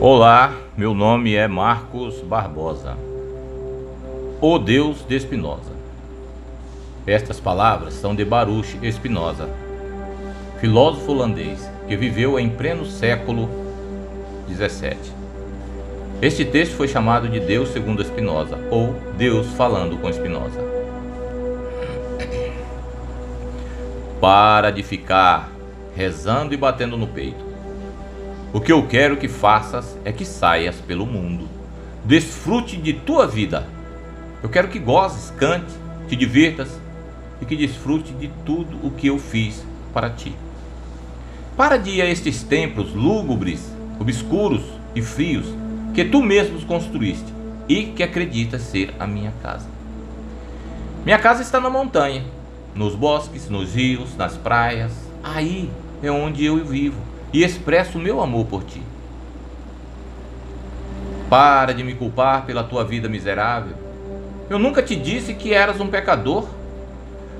Olá, meu nome é Marcos Barbosa, o Deus de Espinosa. Estas palavras são de Baruch Espinosa, filósofo holandês que viveu em pleno século XVII. Este texto foi chamado de Deus segundo Espinosa, ou Deus falando com Espinosa. Para de ficar rezando e batendo no peito. O que eu quero que faças é que saias pelo mundo. Desfrute de tua vida. Eu quero que gozes, cante, te divirtas e que desfrute de tudo o que eu fiz para ti. Para de ir a estes templos lúgubres, obscuros e frios que tu mesmos construíste e que acreditas ser a minha casa. Minha casa está na montanha, nos bosques, nos rios, nas praias. Aí é onde eu vivo e expresso meu amor por ti. Para de me culpar pela tua vida miserável. Eu nunca te disse que eras um pecador.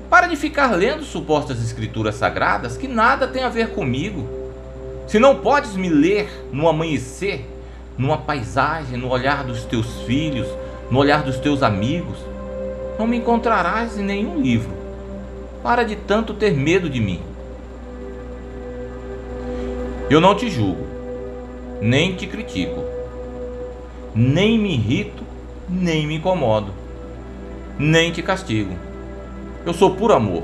Para de ficar lendo supostas escrituras sagradas que nada tem a ver comigo. Se não podes me ler no amanhecer, numa paisagem, no olhar dos teus filhos, no olhar dos teus amigos, não me encontrarás em nenhum livro. Para de tanto ter medo de mim. Eu não te julgo, nem te critico, nem me irrito, nem me incomodo, nem te castigo. Eu sou puro amor.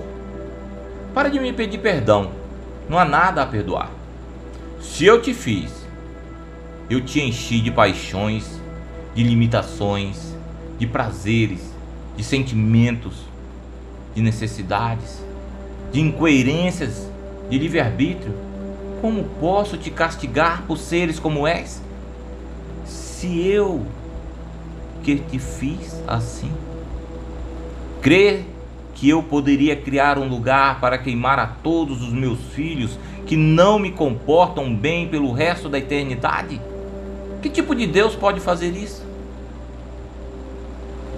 Para de me pedir perdão, não há nada a perdoar. Se eu te fiz, eu te enchi de paixões, de limitações, de prazeres, de sentimentos, de necessidades, de incoerências, de livre-arbítrio como posso te castigar por seres como és? Se eu que te fiz assim, crê que eu poderia criar um lugar para queimar a todos os meus filhos que não me comportam bem pelo resto da eternidade? Que tipo de Deus pode fazer isso?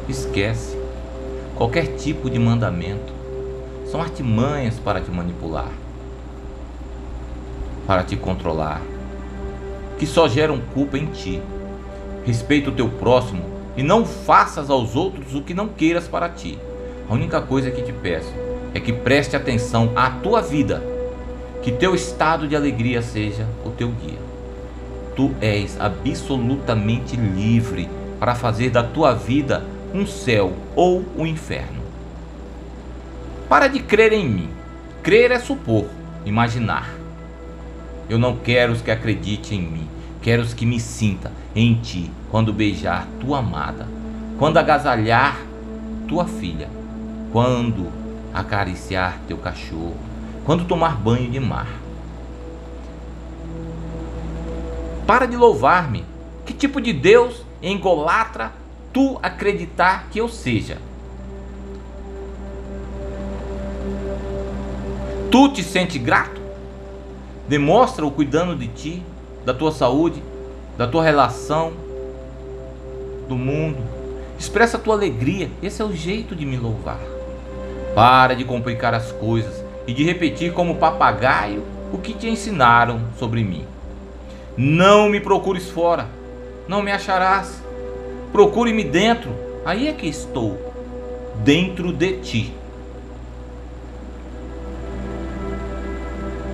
Esquece qualquer tipo de mandamento. São artimanhas para te manipular para te controlar, que só geram culpa em ti. Respeita o teu próximo e não faças aos outros o que não queiras para ti. A única coisa que te peço é que preste atenção à tua vida, que teu estado de alegria seja o teu guia. Tu és absolutamente livre para fazer da tua vida um céu ou um inferno. Para de crer em mim. Crer é supor, imaginar. Eu não quero os que acreditem em mim, quero os que me sinta em ti quando beijar tua amada, quando agasalhar tua filha, quando acariciar teu cachorro, quando tomar banho de mar. Para de louvar-me. Que tipo de Deus engolatra tu acreditar que eu seja? Tu te sente grato? Demonstra o cuidando de ti, da tua saúde, da tua relação, do mundo. Expressa a tua alegria. Esse é o jeito de me louvar. Para de complicar as coisas e de repetir como papagaio o que te ensinaram sobre mim. Não me procures fora, não me acharás. Procure-me dentro, aí é que estou, dentro de ti.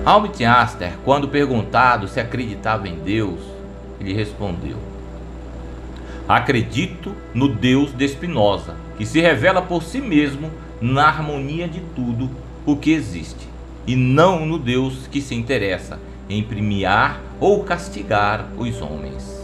Albert Einstein, quando perguntado se acreditava em Deus, ele respondeu: Acredito no Deus de Spinoza, que se revela por si mesmo na harmonia de tudo o que existe, e não no Deus que se interessa em premiar ou castigar os homens.